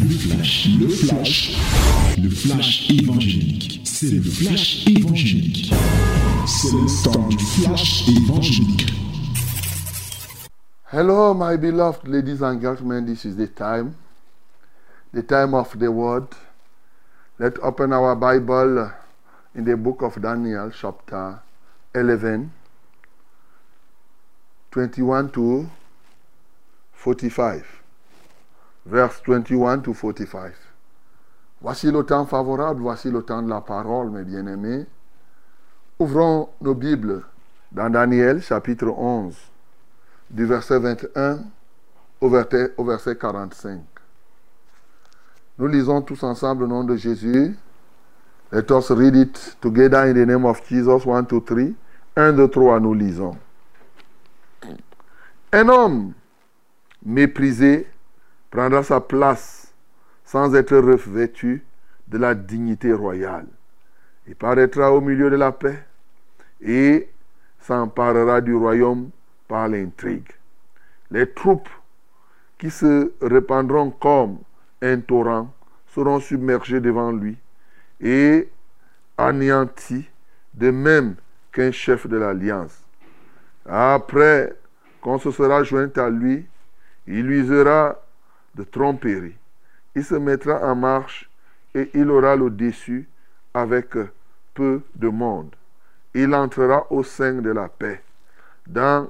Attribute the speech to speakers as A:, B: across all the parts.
A: Le flash, le flash, le flash évangélique. C'est le flash évangélique. C'est le temps du flash évangélique.
B: Hello, my beloved ladies and gentlemen. This is the time, the time of the word. Let's open our Bible in the book of Daniel, chapter 11, 21 to 45. Verse 21 to 45. Voici le temps favorable, voici le temps de la parole, mes bien-aimés. Ouvrons nos Bibles dans Daniel, chapitre 11, du verset 21 au verset, au verset 45. Nous lisons tous ensemble le nom de Jésus. Let us read it together in the name of Jesus. 1, 2, 3. 1, 2, 3, nous lisons. Un homme méprisé prendra sa place sans être revêtu de la dignité royale. Il paraîtra au milieu de la paix et s'emparera du royaume par l'intrigue. Les troupes qui se répandront comme un torrent seront submergées devant lui et anéanties de même qu'un chef de l'alliance. Après qu'on se sera joint à lui, il usera de tromperie. Il se mettra en marche et il aura le dessus avec peu de monde. Il entrera au sein de la paix, dans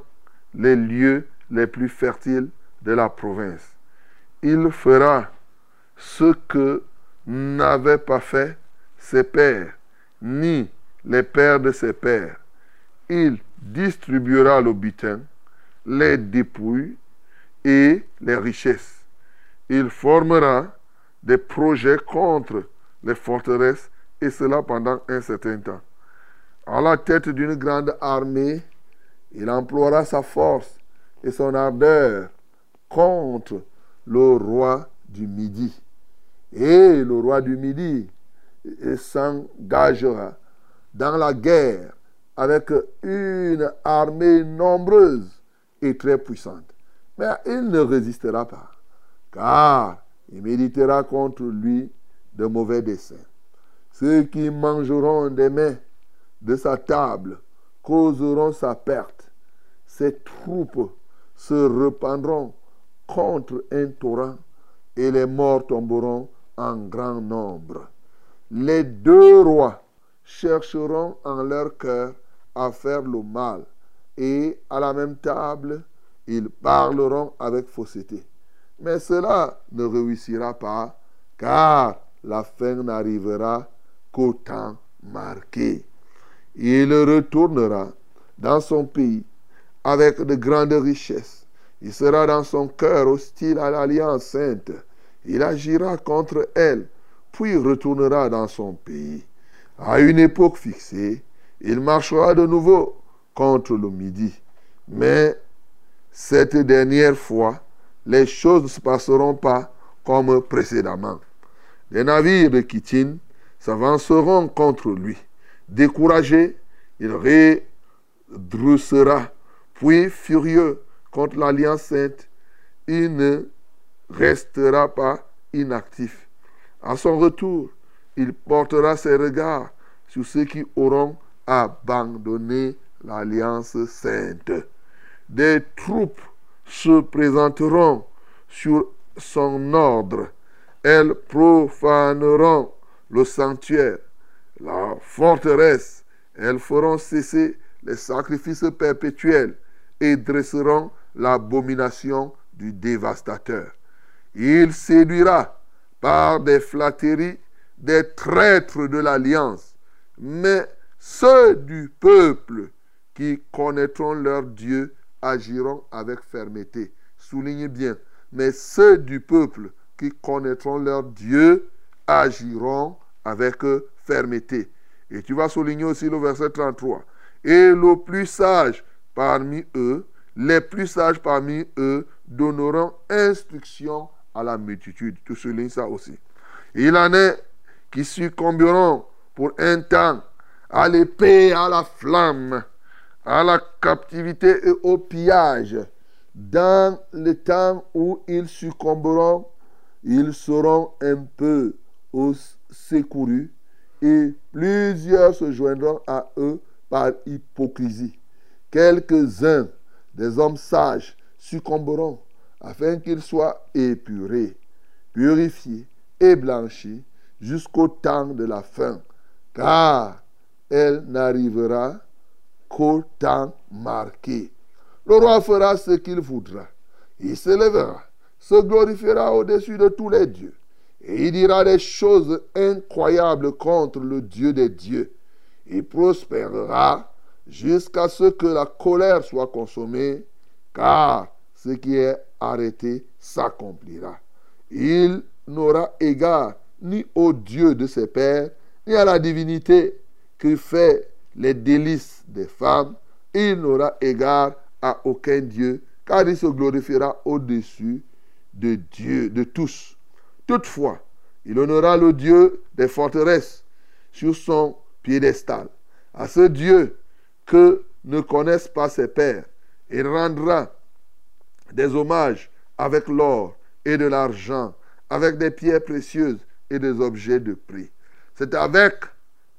B: les lieux les plus fertiles de la province. Il fera ce que n'avaient pas fait ses pères, ni les pères de ses pères. Il distribuera le butin, les dépouilles et les richesses. Il formera des projets contre les forteresses et cela pendant un certain temps. À la tête d'une grande armée, il emploiera sa force et son ardeur contre le roi du Midi. Et le roi du Midi s'engagera dans la guerre avec une armée nombreuse et très puissante. Mais il ne résistera pas, car il méditera contre lui de mauvais desseins. Ceux qui mangeront des mets de sa table causeront sa perte. Ses troupes se répandront contre un torrent et les morts tomberont en grand nombre. Les deux rois chercheront en leur cœur à faire le mal et à la même table, ils parleront avec fausseté. Mais cela ne réussira pas, car la fin n'arrivera qu'au temps marqué. Il retournera dans son pays avec de grandes richesses. Il sera dans son cœur hostile à l'alliance sainte. Il agira contre elle, puis retournera dans son pays. À une époque fixée, il marchera de nouveau contre le midi. Mais cette dernière fois, les choses ne se passeront pas comme précédemment. Les navires de Kitine s'avanceront contre lui. Découragé, il redressera, puis furieux contre l'alliance sainte, il ne restera pas inactif. À son retour, il portera ses regards sur ceux qui auront abandonné l'alliance sainte. Des troupes se présenteront sur son ordre. Elles profaneront le sanctuaire, la forteresse. Elles feront cesser les sacrifices perpétuels et dresseront l'abomination du dévastateur. Il séduira par des flatteries des traîtres de l'alliance, mais ceux du peuple qui connaîtront leur Dieu agiront avec fermeté. Soulignez bien, mais ceux du peuple qui connaîtront leur Dieu agiront avec fermeté. Et tu vas souligner aussi le verset 33. Et le plus sage parmi eux, les plus sages parmi eux donneront instruction à la multitude. Tu soulignes ça aussi. Il en est qui succomberont pour un temps à l'épée, à la flamme, à la captivité et au pillage. Dans le temps où ils succomberont, ils seront un peu secourus et plusieurs se joindront à eux par hypocrisie. Quelques-uns des hommes sages succomberont afin qu'ils soient épurés, purifiés et blanchis jusqu'au temps de la fin, car elle n'arrivera qu'au marqué. Le roi fera ce qu'il voudra. Il se lèvera, se glorifiera au-dessus de tous les dieux. Et il dira des choses incroyables contre le Dieu des dieux. Il prospérera jusqu'à ce que la colère soit consommée, car ce qui est arrêté s'accomplira. Il n'aura égard ni au Dieu de ses pères, ni à la divinité qui fait les délices des femmes. Il n'aura égard à aucun Dieu, car il se glorifiera au-dessus de Dieu, de tous. Toutefois, il honorera le Dieu des forteresses sur son piédestal. À ce Dieu que ne connaissent pas ses pères, il rendra des hommages avec l'or et de l'argent, avec des pierres précieuses et des objets de prix. C'est avec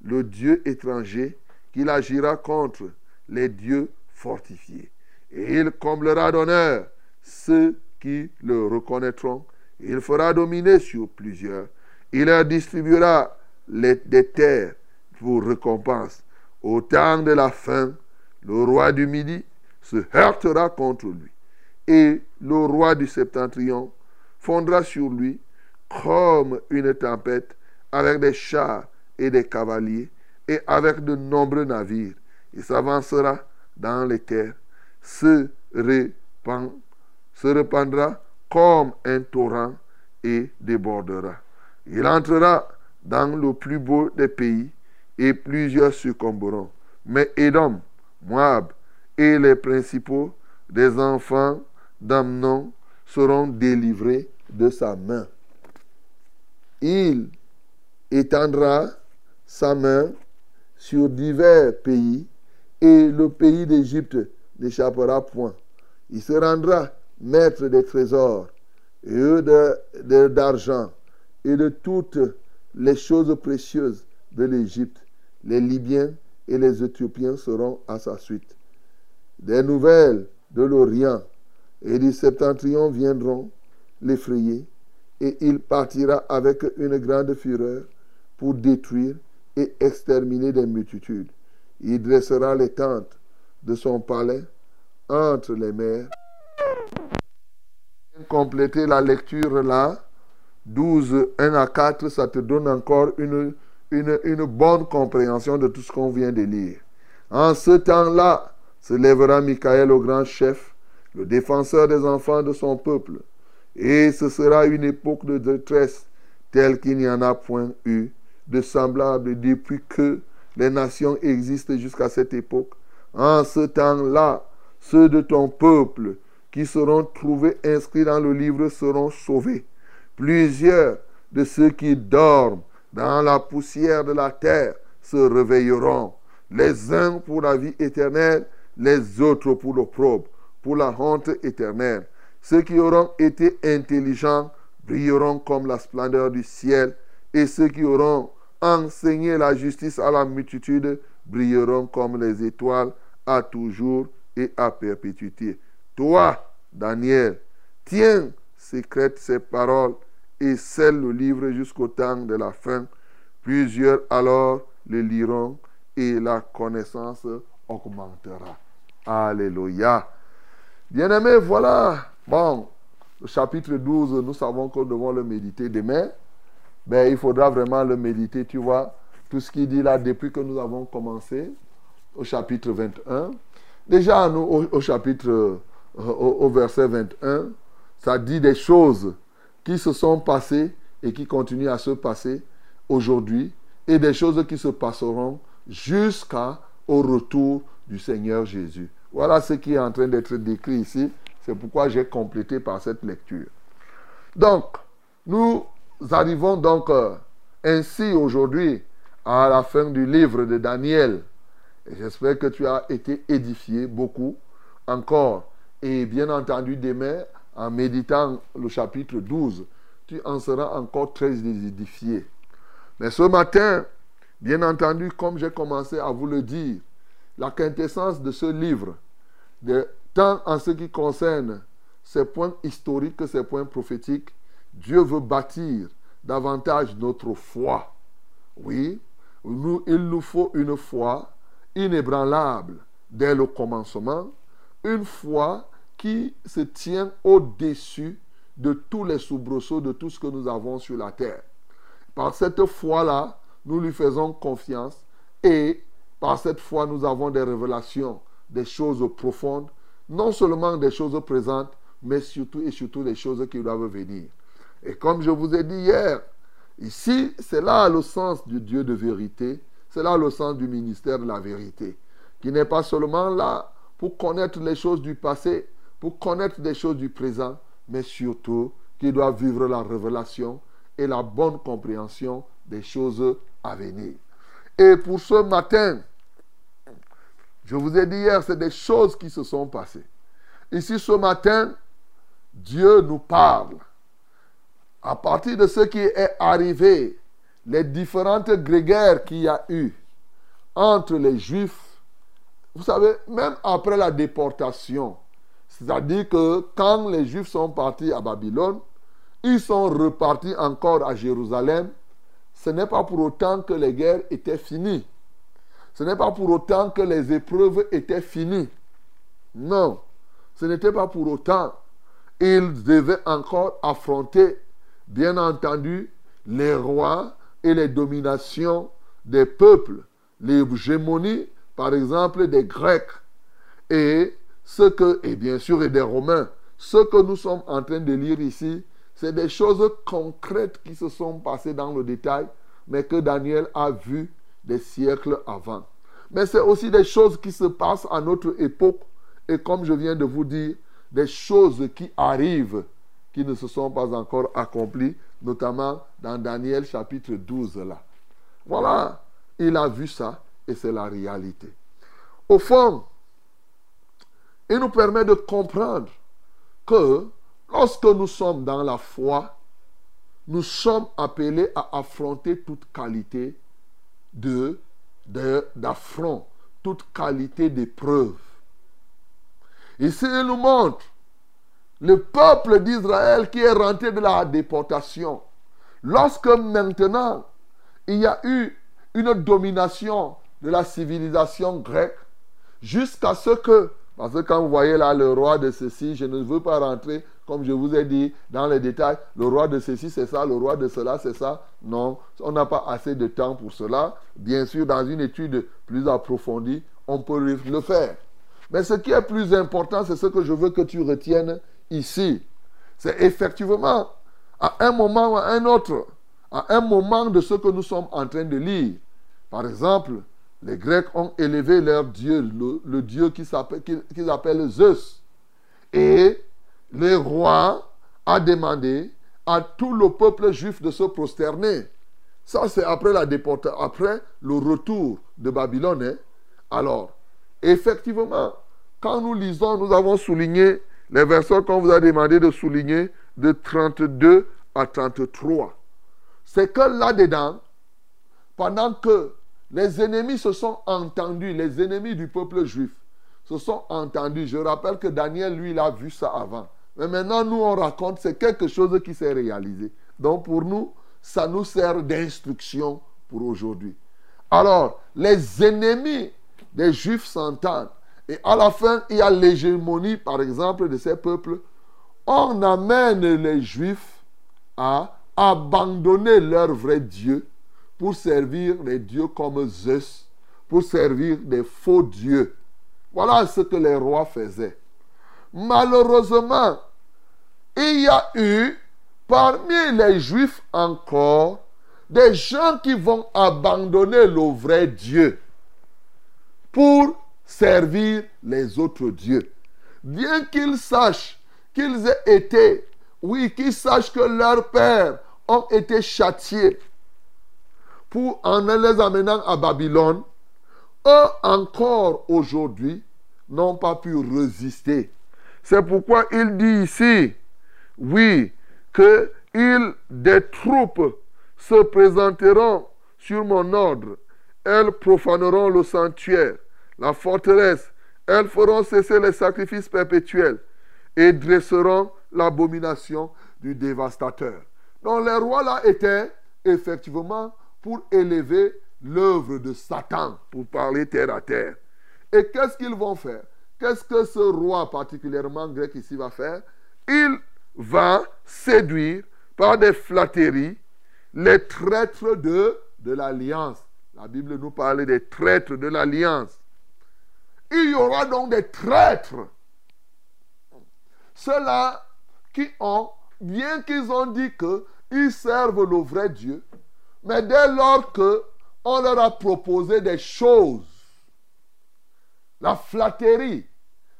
B: le Dieu étranger qu'il agira contre les dieux fortifiés. Et il comblera d'honneur ceux qui le reconnaîtront. Il fera dominer sur plusieurs. Il leur distribuera des terres pour récompense. Au temps de la fin, le roi du Midi se heurtera contre lui. Et le roi du Septentrion fondra sur lui comme une tempête avec des chars et des cavaliers et avec de nombreux navires. Il s'avancera dans les terres, se, répand, se répandra comme un torrent et débordera. Il entrera dans le plus beau des pays et plusieurs succomberont. Mais Édom, Moab et les principaux des enfants d'Amnon seront délivrés de sa main. Il étendra sa main sur divers pays et le pays d'Égypte n'échappera point. Il se rendra maître des trésors et d'argent et de toutes les choses précieuses de l'Égypte. Les Libyens et les Éthiopiens seront à sa suite. Des nouvelles de l'Orient et du Septentrion viendront l'effrayer et il partira avec une grande fureur pour détruire et exterminer des multitudes. Il dressera les tentes de son palais entre les mers. Compléter la lecture là, 12, 1 à 4, ça te donne encore une, bonne compréhension de tout ce qu'on vient de lire. En ce temps-là, se lèvera Michael au grand chef, le défenseur des enfants de son peuple. Et ce sera une époque de détresse telle qu'il n'y en a point eu de semblable depuis que les nations existent jusqu'à cette époque. En ce temps-là, ceux de ton peuple qui seront trouvés inscrits dans le livre seront sauvés. Plusieurs de ceux qui dorment dans la poussière de la terre se réveilleront, les uns pour la vie éternelle, les autres pour l'opprobre, pour la honte éternelle. Ceux qui auront été intelligents brilleront comme la splendeur du ciel, et ceux qui auront enseigné la justice à la multitude brilleront comme les étoiles à toujours et à perpétuité. Toi, Daniel, tiens secrète ces paroles et scelle le livre jusqu'au temps de la fin. Plusieurs alors le liront et la connaissance augmentera. Alléluia. Bien-aimés, voilà Bon, le chapitre 12, nous savons que nous devons le méditer demain. Ben, il faudra vraiment le méditer, tu vois. Tout ce qu'il dit là depuis que nous avons commencé au chapitre 21. Déjà, au, chapitre, euh, au, verset 21, ça dit des choses qui se sont passées et qui continuent à se passer aujourd'hui et des choses qui se passeront jusqu'au retour du Seigneur Jésus. Voilà ce qui est en train d'être décrit ici c'est pourquoi j'ai complété par cette lecture. Donc, nous arrivons donc euh, ainsi aujourd'hui à la fin du livre de Daniel. J'espère que tu as été édifié beaucoup encore. Et bien entendu, demain, en méditant le chapitre 12, tu en seras encore très édifié. Mais ce matin, bien entendu, comme j'ai commencé à vous le dire, la quintessence de ce livre, tant en ce qui concerne ces points historiques que ces points prophétiques, Dieu veut bâtir davantage notre foi. Oui, il nous faut une foi inébranlable dès le commencement, une foi qui se tient au-dessus de tous les soubresauts de tout ce que nous avons sur la terre. Par cette foi-là, nous lui faisons confiance et par cette foi, nous avons des révélations, des choses profondes, non seulement des choses présentes, mais surtout et surtout des choses qui doivent venir. Et comme je vous ai dit hier, ici, c'est là le sens du Dieu de vérité, c'est là le sens du ministère de la vérité, qui n'est pas seulement là pour connaître les choses du passé, pour connaître des choses du présent, mais surtout qui doit vivre la révélation et la bonne compréhension des choses à venir. Et pour ce matin, je vous ai dit hier, c'est des choses qui se sont passées. Ici, ce matin, Dieu nous parle. À partir de ce qui est arrivé, les différentes grégaires qu'il y a eu entre les Juifs, vous savez, même après la déportation, c'est-à-dire que quand les Juifs sont partis à Babylone, ils sont repartis encore à Jérusalem. Ce n'est pas pour autant que les guerres étaient finies. Ce n'est pas pour autant que les épreuves étaient finies. Non, ce n'était pas pour autant. Ils devaient encore affronter, bien entendu, les rois et les dominations des peuples, l'hégémonie, par exemple, des Grecs. Et ce que, et bien sûr, et des Romains. Ce que nous sommes en train de lire ici, c'est des choses concrètes qui se sont passées dans le détail, mais que Daniel a vues des siècles avant. Mais c'est aussi des choses qui se passent à notre époque, et comme je viens de vous dire, des choses qui arrivent, qui ne se sont pas encore accomplies, notamment dans Daniel chapitre 12 là. Voilà, il a vu ça, et c'est la réalité. Au fond, il nous permet de comprendre que lorsque nous sommes dans la foi, nous sommes appelés à affronter toute qualité de d'affront, toute qualité d'épreuve. Ici, il nous montre le peuple d'Israël qui est rentré de la déportation. Lorsque maintenant, il y a eu une domination de la civilisation grecque, jusqu'à ce que parce que quand vous voyez là le roi de ceci, je ne veux pas rentrer, comme je vous ai dit, dans les détails. Le roi de ceci, c'est ça, le roi de cela, c'est ça. Non, on n'a pas assez de temps pour cela. Bien sûr, dans une étude plus approfondie, on peut le faire. Mais ce qui est plus important, c'est ce que je veux que tu retiennes ici. C'est effectivement, à un moment ou à un autre, à un moment de ce que nous sommes en train de lire. Par exemple, les Grecs ont élevé leur Dieu, le, Dieu qu'ils appellent Zeus. Et le roi a demandé à tout le peuple juif de se prosterner. Ça, c'est après la déportation, après le retour de Babylone. Alors, effectivement, quand nous lisons, nous avons souligné les versets qu'on vous a demandé de souligner de 32 à 33. C'est que là-dedans, pendant que les ennemis se sont entendus, les ennemis du peuple juif se sont entendus. Je rappelle que Daniel, lui, il a vu ça avant. Mais maintenant, nous, on raconte, c'est quelque chose qui s'est réalisé. Donc, pour nous, ça nous sert d'instruction pour aujourd'hui. Alors, les ennemis des Juifs s'entendent. Et à la fin, il y a l'hégémonie, par exemple, de ces peuples. On amène les Juifs à abandonner leur vrai Dieu pour servir les dieux comme Zeus, pour servir des faux dieux. Voilà ce que les rois faisaient. Malheureusement, il y a eu parmi les juifs encore des gens qui vont abandonner le vrai Dieu pour servir les autres dieux. Bien qu'ils sachent qu'ils aient été, oui, qu'ils sachent que leurs pères ont été châtiés pour en les amenant à Babylone, eux encore aujourd'hui n'ont pas pu résister. C'est pourquoi il dit ici, oui, que des troupes se présenteront sur mon ordre. Elles profaneront le sanctuaire, la forteresse. Elles feront cesser les sacrifices perpétuels et dresseront l'abomination du dévastateur. Donc les rois là étaient effectivement pour élever l'œuvre de Satan, pour parler terre à terre. Et qu'est-ce qu'ils vont faire? Qu'est-ce que ce roi particulièrement grec ici va faire? Il va séduire par des flatteries les traîtres de, de l'alliance. La Bible nous parle des traîtres de l'alliance. Il y aura donc des traîtres. Ceux-là qui ont, bien qu'ils ont dit qu'ils servent le vrai Dieu, mais dès lors qu'on leur a proposé des choses, la flatterie,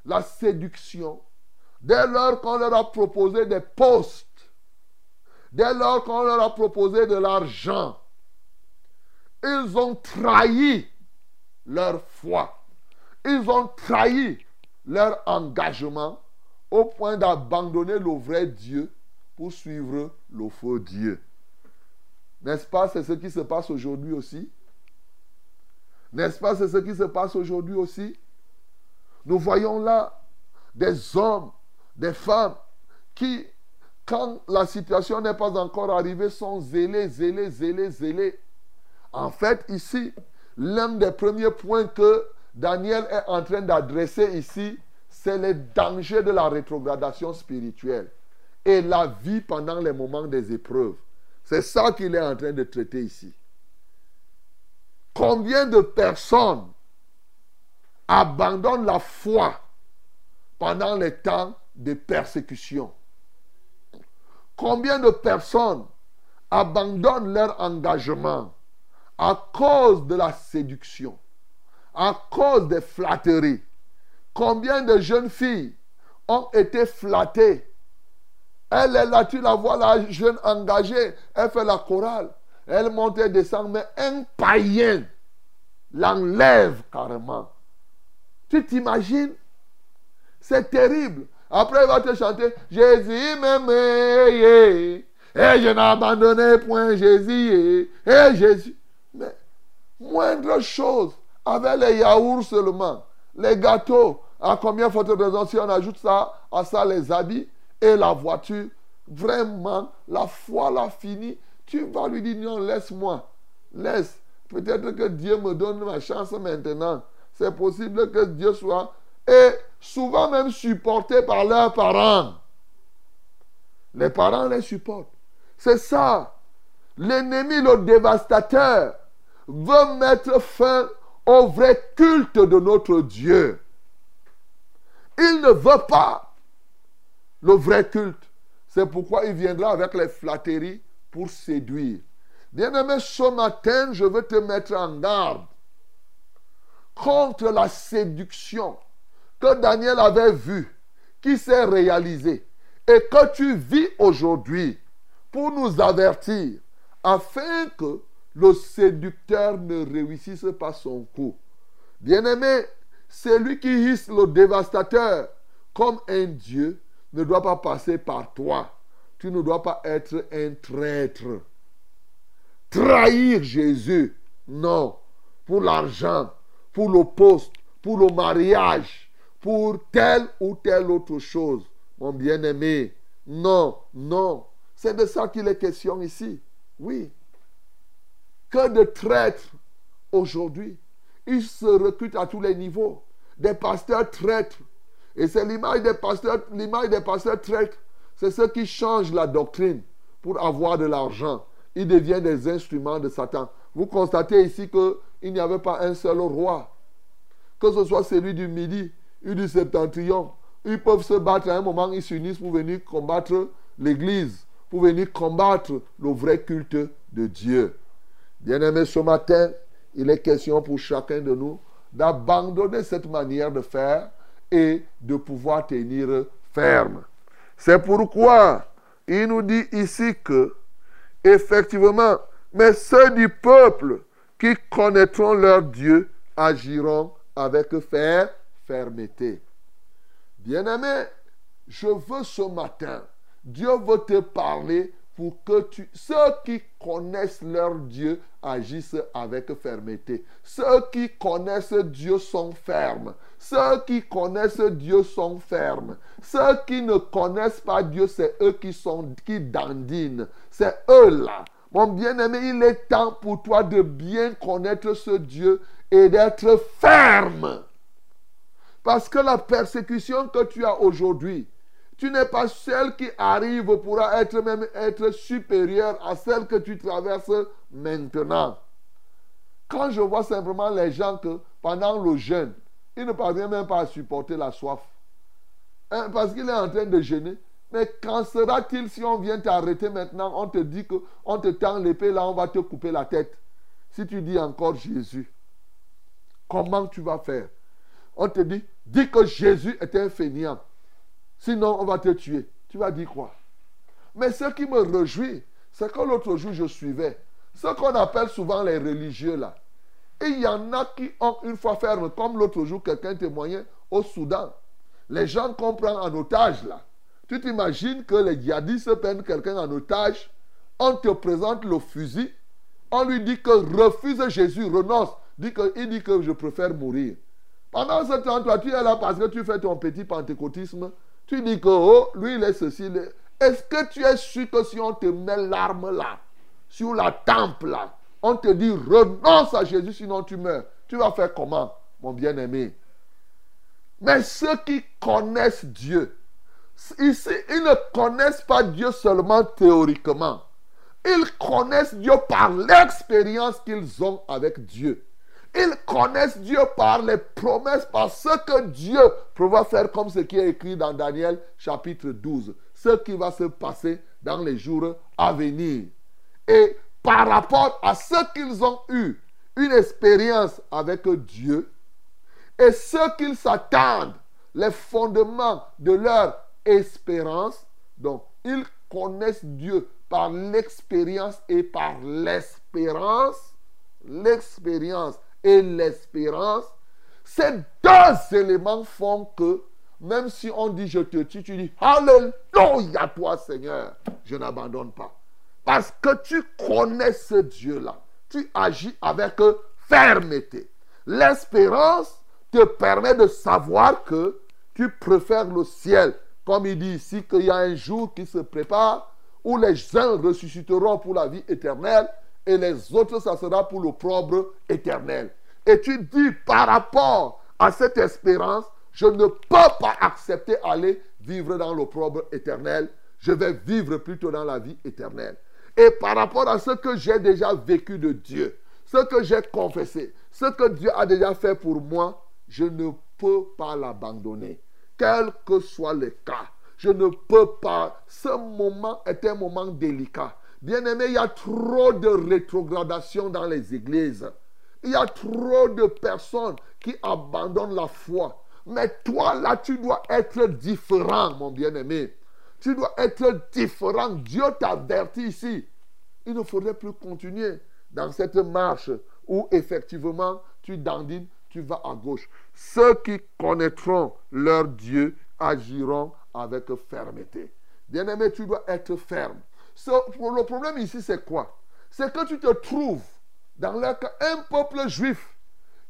B: la séduction, dès lors qu'on leur a proposé des postes, dès lors qu'on leur a proposé de l'argent, ils ont trahi leur foi. Ils ont trahi leur engagement au point d'abandonner le vrai Dieu pour suivre le faux Dieu. N'est-ce pas, c'est ce qui se passe aujourd'hui aussi N'est-ce pas, c'est ce qui se passe aujourd'hui aussi Nous voyons là des hommes, des femmes qui, quand la situation n'est pas encore arrivée, sont zélés, zélés, zélés, zélés. En fait, ici, l'un des premiers points que Daniel est en train d'adresser ici, c'est les dangers de la rétrogradation spirituelle et la vie pendant les moments des épreuves. C'est ça qu'il est en train de traiter ici. Combien de personnes abandonnent la foi pendant les temps de persécution? Combien de personnes abandonnent leur engagement à cause de la séduction, à cause des flatteries Combien de jeunes filles ont été flattées? Elle est là, tu la vois, la jeune engagée. Elle fait la chorale. Elle monte et descend, mais un païen l'enlève carrément. Tu t'imagines? C'est terrible. Après, il va te chanter Jésus m'aimait. Et je n'ai abandonné point Jésus. Et Jésus. Mais moindre chose, avec les yaourts seulement, les gâteaux, à combien faut raison si on ajoute ça à ça les habits et la voiture, vraiment, la foi l'a fini. Tu vas lui dire non, laisse-moi. Laisse. Peut-être que Dieu me donne ma chance maintenant. C'est possible que Dieu soit. Et souvent même supporté par leurs parents. Les parents les supportent. C'est ça. L'ennemi, le dévastateur, veut mettre fin au vrai culte de notre Dieu. Il ne veut pas le vrai culte. C'est pourquoi il viendra avec les flatteries pour séduire. Bien-aimé, ce matin, je veux te mettre en garde contre la séduction que Daniel avait vue, qui s'est réalisée et que tu vis aujourd'hui pour nous avertir afin que le séducteur ne réussisse pas son coup. Bien-aimé, celui qui hisse le dévastateur comme un Dieu ne doit pas passer par toi. Tu ne dois pas être un traître. Trahir Jésus, non. Pour l'argent, pour le poste, pour le mariage, pour telle ou telle autre chose. Mon bien-aimé, non, non. C'est de ça qu'il est question ici. Oui. Que de traîtres aujourd'hui. Ils se recrutent à tous les niveaux. Des pasteurs traîtres, et c'est l'image des pasteurs, l'image des pasteurs traîtres. C'est ceux qui changent la doctrine pour avoir de l'argent. Ils deviennent des instruments de Satan. Vous constatez ici qu'il n'y avait pas un seul roi. Que ce soit celui du Midi ou du Septentrion. Ils peuvent se battre à un moment, ils s'unissent pour venir combattre l'Église, pour venir combattre le vrai culte de Dieu. Bien-aimés, ce matin, il est question pour chacun de nous d'abandonner cette manière de faire et de pouvoir tenir ferme. C'est pourquoi il nous dit ici que, effectivement, mais ceux du peuple qui connaîtront leur Dieu agiront avec fer, fermeté. Bien-aimé, je veux ce matin, Dieu veut te parler pour que ceux qui connaissent leur Dieu agissent avec fermeté. Ceux qui connaissent Dieu sont fermes. Ceux qui connaissent Dieu sont fermes. Ceux qui ne connaissent pas Dieu, c'est eux qui sont qui dandinent. C'est eux là. Mon bien-aimé, il est temps pour toi de bien connaître ce Dieu et d'être ferme. Parce que la persécution que tu as aujourd'hui, tu n'es pas celle qui arrive pourra être même être supérieure à celle que tu traverses maintenant. Quand je vois simplement les gens que pendant le jeûne, ils ne parviennent même pas à supporter la soif. Hein, parce qu'il est en train de jeûner. Mais qu'en sera-t-il si on vient t'arrêter maintenant, on te dit que on te tend l'épée là, on va te couper la tête. Si tu dis encore Jésus, comment tu vas faire? On te dit, dis que Jésus est un fainéant. Sinon, on va te tuer. Tu vas dire quoi? Mais ce qui me réjouit, c'est que l'autre jour, je suivais ce qu'on appelle souvent les religieux là. Et il y en a qui ont une fois ferme, comme l'autre jour, quelqu'un témoignait au Soudan. Les gens qu'on prend en otage là. Tu t'imagines que les djihadistes prennent quelqu'un en otage, on te présente le fusil, on lui dit que refuse Jésus, renonce. Dit que, il dit que je préfère mourir. Pendant ce temps, toi, tu es là parce que tu fais ton petit pentecôtisme. Tu dis que, oh, lui, il est ceci. Est-ce que tu es sûr que si on te met l'arme là, sur la tempe là, on te dit renonce à Jésus, sinon tu meurs. Tu vas faire comment, mon bien-aimé? Mais ceux qui connaissent Dieu, Ici, ils ne connaissent pas Dieu seulement théoriquement. Ils connaissent Dieu par l'expérience qu'ils ont avec Dieu. Ils connaissent Dieu par les promesses, par ce que Dieu prévoit faire, comme ce qui est écrit dans Daniel chapitre 12. Ce qui va se passer dans les jours à venir. Et par rapport à ce qu'ils ont eu, une expérience avec Dieu, et ce qu'ils s'attendent, les fondements de leur espérance. Donc, ils connaissent Dieu par l'expérience et par l'espérance. L'expérience et l'espérance. Ces deux éléments font que, même si on dit je te tue, tu dis Alléluia toi Seigneur, je n'abandonne pas. Parce que tu connais ce Dieu-là. Tu agis avec fermeté. L'espérance te permet de savoir que tu préfères le ciel comme il dit ici qu'il y a un jour qui se prépare où les uns ressusciteront pour la vie éternelle et les autres, ça sera pour l'opprobre éternel. Et tu dis par rapport à cette espérance, je ne peux pas accepter aller vivre dans l'opprobre éternel. Je vais vivre plutôt dans la vie éternelle. Et par rapport à ce que j'ai déjà vécu de Dieu, ce que j'ai confessé, ce que Dieu a déjà fait pour moi, je ne peux pas l'abandonner quel que soit le cas. Je ne peux pas. Ce moment est un moment délicat. Bien aimé, il y a trop de rétrogradation dans les églises. Il y a trop de personnes qui abandonnent la foi. Mais toi, là, tu dois être différent, mon bien-aimé. Tu dois être différent. Dieu t'avertit ici. Il ne faudrait plus continuer dans cette marche où effectivement tu dandines tu vas à gauche. Ceux qui connaîtront leur Dieu agiront avec fermeté. Bien-aimé, tu dois être ferme. Le problème ici, c'est quoi? C'est que tu te trouves dans un peuple juif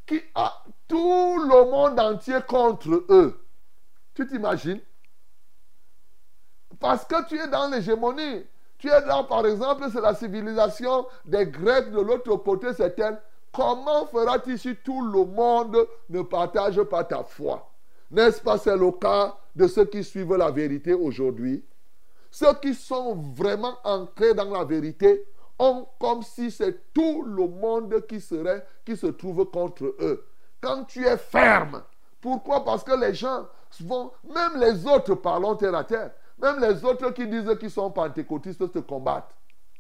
B: qui a tout le monde entier contre eux. Tu t'imagines? Parce que tu es dans l'hégémonie. Tu es là, par exemple, c'est la civilisation des Grecs, de l'autre côté, c'est elle. Comment feras-tu si tout le monde ne partage pas ta foi? N'est-ce pas c'est le cas de ceux qui suivent la vérité aujourd'hui? Ceux qui sont vraiment ancrés dans la vérité ont comme si c'est tout le monde qui serait qui se trouve contre eux. Quand tu es ferme, pourquoi? Parce que les gens vont, même les autres parlons terre à terre, même les autres qui disent qu'ils sont pentecôtistes se combattent.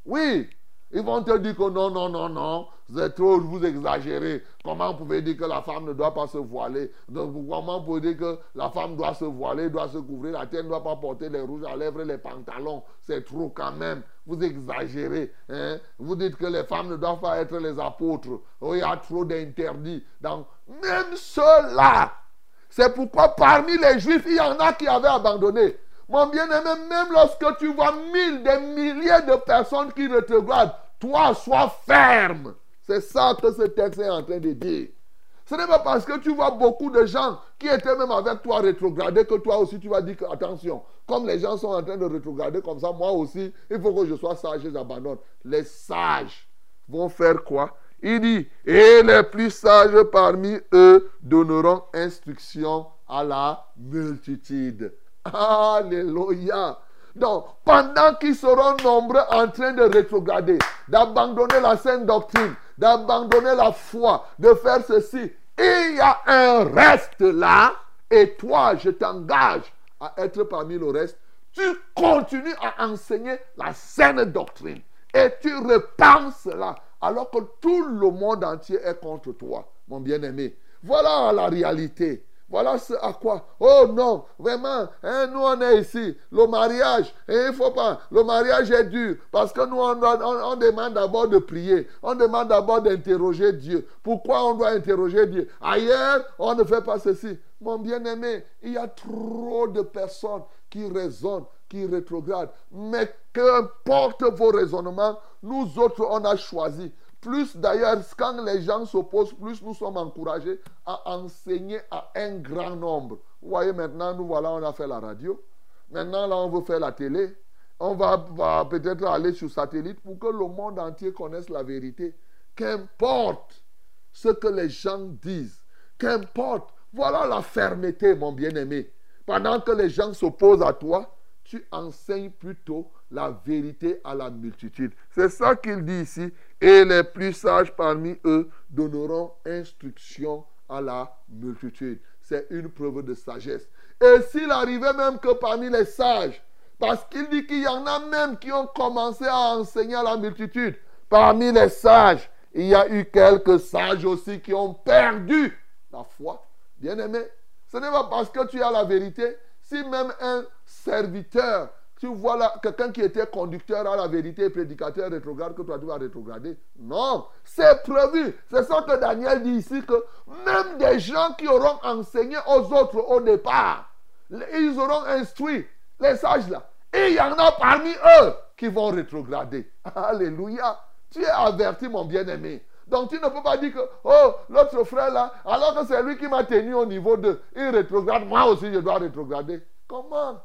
B: Oui, ils vont te dire que non, non, non, non, êtes trop, vous exagérez. Comment vous pouvez dire que la femme ne doit pas se voiler? Comment vous pouvez dire que la femme doit se voiler, doit se couvrir la tête, ne doit pas porter les rouges à lèvres et les pantalons? C'est trop quand même. Vous exagérez. Hein? Vous dites que les femmes ne doivent pas être les apôtres. Il y a trop d'interdits. Donc, même ceux-là, c'est pourquoi parmi les juifs, il y en a qui avaient abandonné. Mon bien-aimé, même lorsque tu vois mille, des milliers de personnes qui rétrogradent, toi, sois ferme. C'est ça que ce texte est en train de dire. Ce n'est pas parce que tu vois beaucoup de gens qui étaient même avec toi rétrograder que toi aussi tu vas dire que, attention, comme les gens sont en train de rétrograder comme ça, moi aussi, il faut que je sois sage et j'abandonne. Les sages vont faire quoi? Il dit, et les plus sages parmi eux donneront instruction à la multitude. Alléluia. Donc, pendant qu'ils seront nombreux en train de rétrograder, d'abandonner la sainte doctrine, d'abandonner la foi, de faire ceci, il y a un reste là, et toi, je t'engage à être parmi le reste. Tu continues à enseigner la saine doctrine et tu répands cela alors que tout le monde entier est contre toi, mon bien-aimé. Voilà la réalité. Voilà ce à quoi. Oh non, vraiment, hein, nous on est ici. Le mariage, il ne faut pas. Le mariage est dur parce que nous on, on, demande d'abord de prier. On demande d'abord d'interroger Dieu. Pourquoi on doit interroger Dieu? Ailleurs, on ne fait pas ceci. Mon bien-aimé, il y a trop de personnes qui raisonnent, qui rétrogradent. Mais qu'importe vos raisonnements, nous autres, on a choisi plus d'ailleurs, quand les gens s'opposent, plus nous sommes encouragés à enseigner à un grand nombre. Vous voyez, maintenant, nous voilà, on a fait la radio. Maintenant, là, on veut faire la télé. On va, peut-être aller sur satellite pour que le monde entier connaisse la vérité. Qu'importe ce que les gens disent. Qu'importe. Voilà la fermeté, mon bien-aimé. Pendant que les gens s'opposent à toi, tu enseignes plutôt la vérité à la multitude. C'est ça qu'il dit ici. Et les plus sages parmi eux donneront instruction à la multitude. C'est une preuve de sagesse. Et s'il arrivait même que parmi les sages, parce qu'il dit qu'il y en a même qui ont commencé à enseigner à la multitude, parmi les sages, il y a eu quelques sages aussi qui ont perdu la foi. Bien aimé, ce n'est pas parce que tu as la vérité. Si même un serviteur tu vois quelqu'un qui était conducteur à la vérité et prédicateur rétrograde, que toi tu vas rétrograder. Non, c'est prévu. C'est ça que Daniel dit ici, que même des gens qui auront enseigné aux autres au départ, ils auront instruit les sages là. Et il y en a parmi eux qui vont rétrograder. Alléluia. Tu es averti, mon bien-aimé. Donc tu ne peux pas dire que, oh, l'autre frère là, alors que c'est lui qui m'a tenu au niveau de, il rétrograde, moi aussi je dois rétrograder. Comment?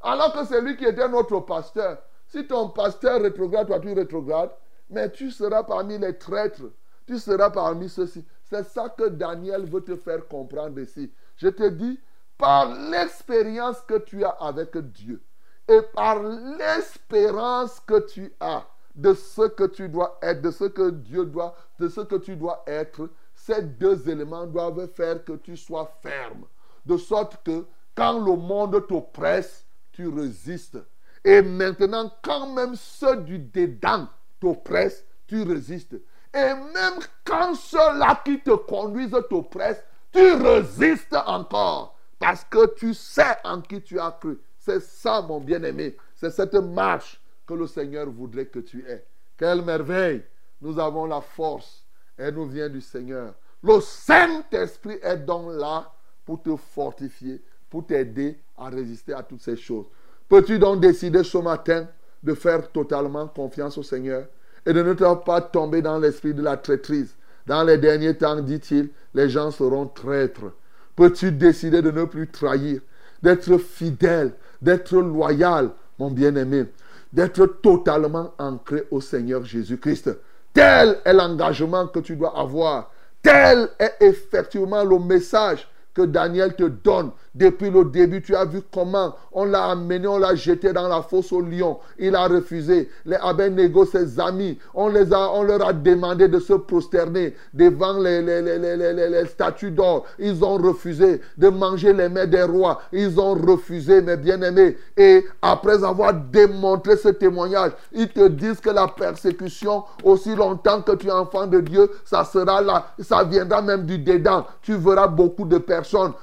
B: Alors que c'est lui qui était notre pasteur. Si ton pasteur rétrograde, toi tu rétrogrades, mais tu seras parmi les traîtres. Tu seras parmi ceux-ci. C'est ça que Daniel veut te faire comprendre ici. Je te dis, par l'expérience que tu as avec Dieu et par l'espérance que tu as de ce que tu dois être, de ce que Dieu doit, de ce que tu dois être, ces deux éléments doivent faire que tu sois ferme. De sorte que quand le monde t'oppresse, tu résistes. Et maintenant, quand même ceux du dedans t'oppressent, tu résistes. Et même quand ceux-là qui te conduisent t'oppressent, tu résistes encore. Parce que tu sais en qui tu as cru. C'est ça, mon bien-aimé. C'est cette marche que le Seigneur voudrait que tu aies. Quelle merveille. Nous avons la force. Elle nous vient du Seigneur. Le Saint-Esprit est donc là pour te fortifier, pour t'aider à résister à toutes ces choses. Peux-tu donc décider ce matin de faire totalement confiance au Seigneur et de ne pas tomber dans l'esprit de la traîtrise? Dans les derniers temps, dit-il, les gens seront traîtres. Peux-tu décider de ne plus trahir, d'être fidèle, d'être loyal, mon bien-aimé, d'être totalement ancré au Seigneur Jésus-Christ? Tel est l'engagement que tu dois avoir. Tel est effectivement le message que Daniel te donne. Depuis le début, tu as vu comment on l'a amené, on l'a jeté dans la fosse au lion. Il a refusé. Les Abednego, ses amis, on, les a, on leur a demandé de se prosterner devant les, les, les, les statues d'or. Ils ont refusé de manger les mets des rois. Ils ont refusé, mes bien-aimés. Et après avoir démontré ce témoignage, ils te disent que la persécution, aussi longtemps que tu es enfant de Dieu, ça sera là. Ça viendra même du dedans. Tu verras beaucoup de personnes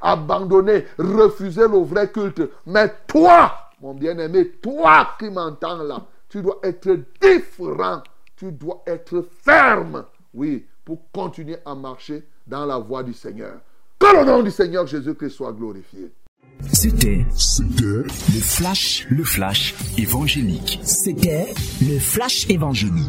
B: abandonné, refusé le vrai culte. Mais toi, mon bien-aimé, toi qui m'entends là, tu dois être différent. Tu dois être ferme. Oui, pour continuer à marcher dans la voie du Seigneur. Que le nom du Seigneur Jésus-Christ soit glorifié.
A: C'était
C: C'était
A: le flash, le flash évangélique.
D: C'était le flash évangélique.